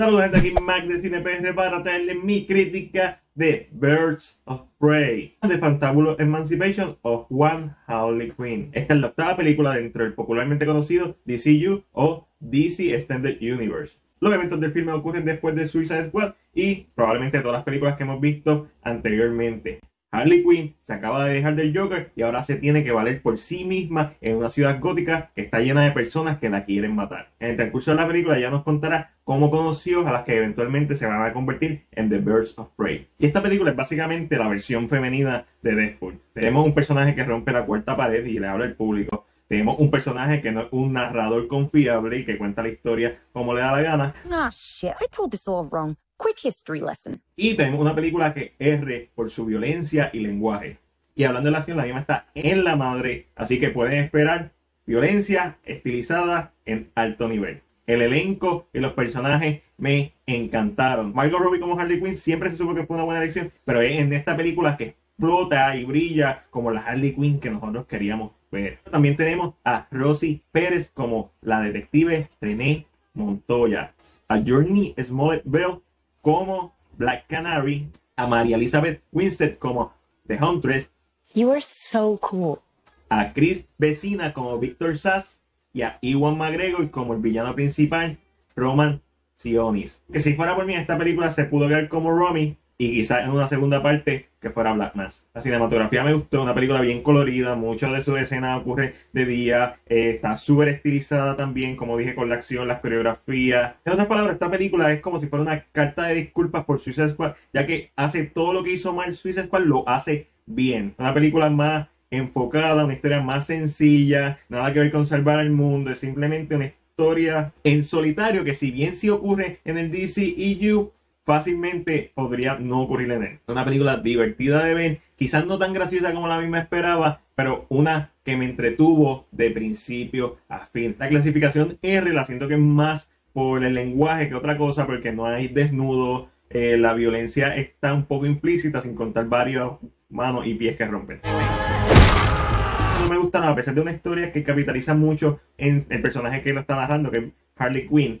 Saludos gente, aquí Mac de CinePR para traerles mi crítica de Birds of Prey, de Fantabulo Emancipation of One Harley Quinn. Esta es la octava película dentro del popularmente conocido DCU o DC Extended Universe. Los eventos del filme ocurren después de Suicide Squad y probablemente todas las películas que hemos visto anteriormente. Harley Quinn se acaba de dejar del Joker y ahora se tiene que valer por sí misma en una ciudad gótica que está llena de personas que la quieren matar. En el transcurso de la película ya nos contará cómo conoció a las que eventualmente se van a convertir en The Birds of Prey. Y esta película es básicamente la versión femenina de Deadpool. Tenemos un personaje que rompe la cuarta pared y le habla al público. Tenemos un personaje que no es un narrador confiable y que cuenta la historia como le da la gana. Ah, shit. I told this all wrong. Quick history lesson. Tenemos una película que R por su violencia y lenguaje. Y hablando de la acción, la misma está en la madre. Así que pueden esperar violencia estilizada en alto nivel. El elenco y los personajes me encantaron. Margot Robbie como Harley Quinn siempre se supo que fue una buena elección, pero es en esta película que explota y brilla como la Harley Quinn que nosotros queríamos ver. También tenemos a Rosie Pérez como la detective René Montoya. A Journey Smollett Bell como Black Canary, a María Elizabeth Winstead como The Huntress, You are so cool. a Chris Vecina como Victor Sass y a Iwan McGregor como el villano principal, Roman Sionis. Que si fuera por mí, esta película se pudo ver como Romy y quizás en una segunda parte que fuera Black Mass. La cinematografía me gustó, una película bien colorida, mucho de su escena ocurre de día, eh, está súper estilizada también, como dije, con la acción, las coreografías. En otras palabras, esta película es como si fuera una carta de disculpas por Suicide Squad, ya que hace todo lo que hizo mal Suicide Squad, lo hace bien. Una película más enfocada, una historia más sencilla, nada que ver con salvar al mundo, es simplemente una historia en solitario que si bien sí ocurre en el DCEU, fácilmente podría no ocurrir en él. Una película divertida de ver, quizás no tan graciosa como la misma esperaba, pero una que me entretuvo de principio a fin. La clasificación R la siento que es más por el lenguaje que otra cosa, porque no hay desnudo, eh, la violencia está un poco implícita, sin contar varios manos y pies que rompen. No me gusta nada, a pesar de una historia que capitaliza mucho en el personaje que lo está narrando, que es Harley Quinn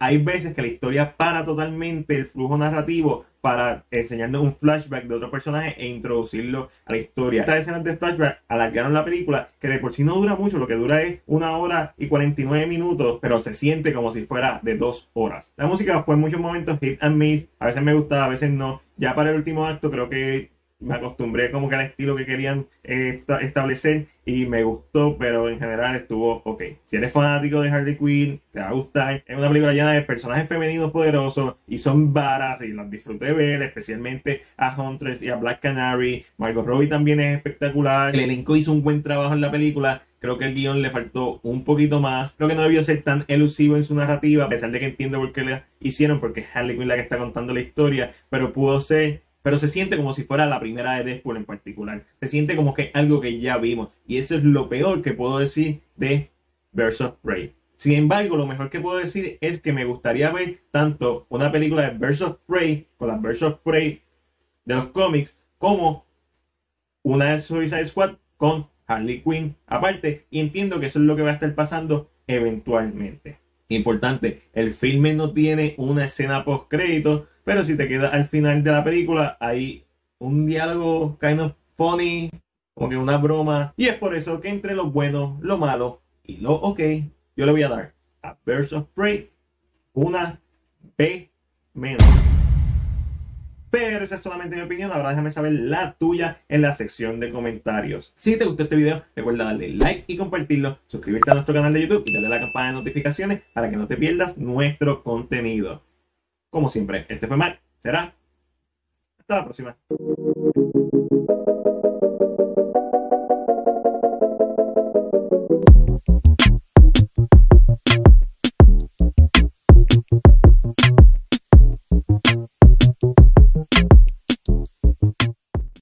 hay veces que la historia para totalmente el flujo narrativo para enseñarnos un flashback de otro personaje e introducirlo a la historia. Estas escenas de flashback alargaron la película, que de por sí no dura mucho, lo que dura es una hora y 49 minutos, pero se siente como si fuera de dos horas. La música fue en muchos momentos hit and miss, a veces me gustaba, a veces no. Ya para el último acto creo que me acostumbré como que al estilo que querían eh, esta- establecer y me gustó, pero en general estuvo ok. Si eres fanático de Harley Quinn, te va a gustar. Es una película llena de personajes femeninos poderosos y son varas y las disfruté ver, especialmente a Huntress y a Black Canary. Margot Robbie también es espectacular. El elenco hizo un buen trabajo en la película. Creo que el guion le faltó un poquito más. Creo que no debió ser tan elusivo en su narrativa, a pesar de que entiendo por qué le hicieron, porque es Harley Quinn la que está contando la historia, pero pudo ser pero se siente como si fuera la primera de Deadpool en particular. Se siente como que algo que ya vimos. Y eso es lo peor que puedo decir de of Prey. Sin embargo, lo mejor que puedo decir es que me gustaría ver tanto una película de of Prey con las of Prey de los cómics como una de Suicide Squad con Harley Quinn aparte. Y entiendo que eso es lo que va a estar pasando eventualmente. Importante, el filme no tiene una escena post crédito, pero si te quedas al final de la película, hay un diálogo kind of funny, como que una broma. Y es por eso que entre lo bueno, lo malo y lo ok, yo le voy a dar a Birds of Prey una B menos. Pero esa es solamente mi opinión. Ahora déjame saber la tuya en la sección de comentarios. Si te gustó este video, recuerda darle like y compartirlo, suscribirte a nuestro canal de YouTube y darle a la campana de notificaciones para que no te pierdas nuestro contenido. Como siempre, este fue Mac. Será. Hasta la próxima.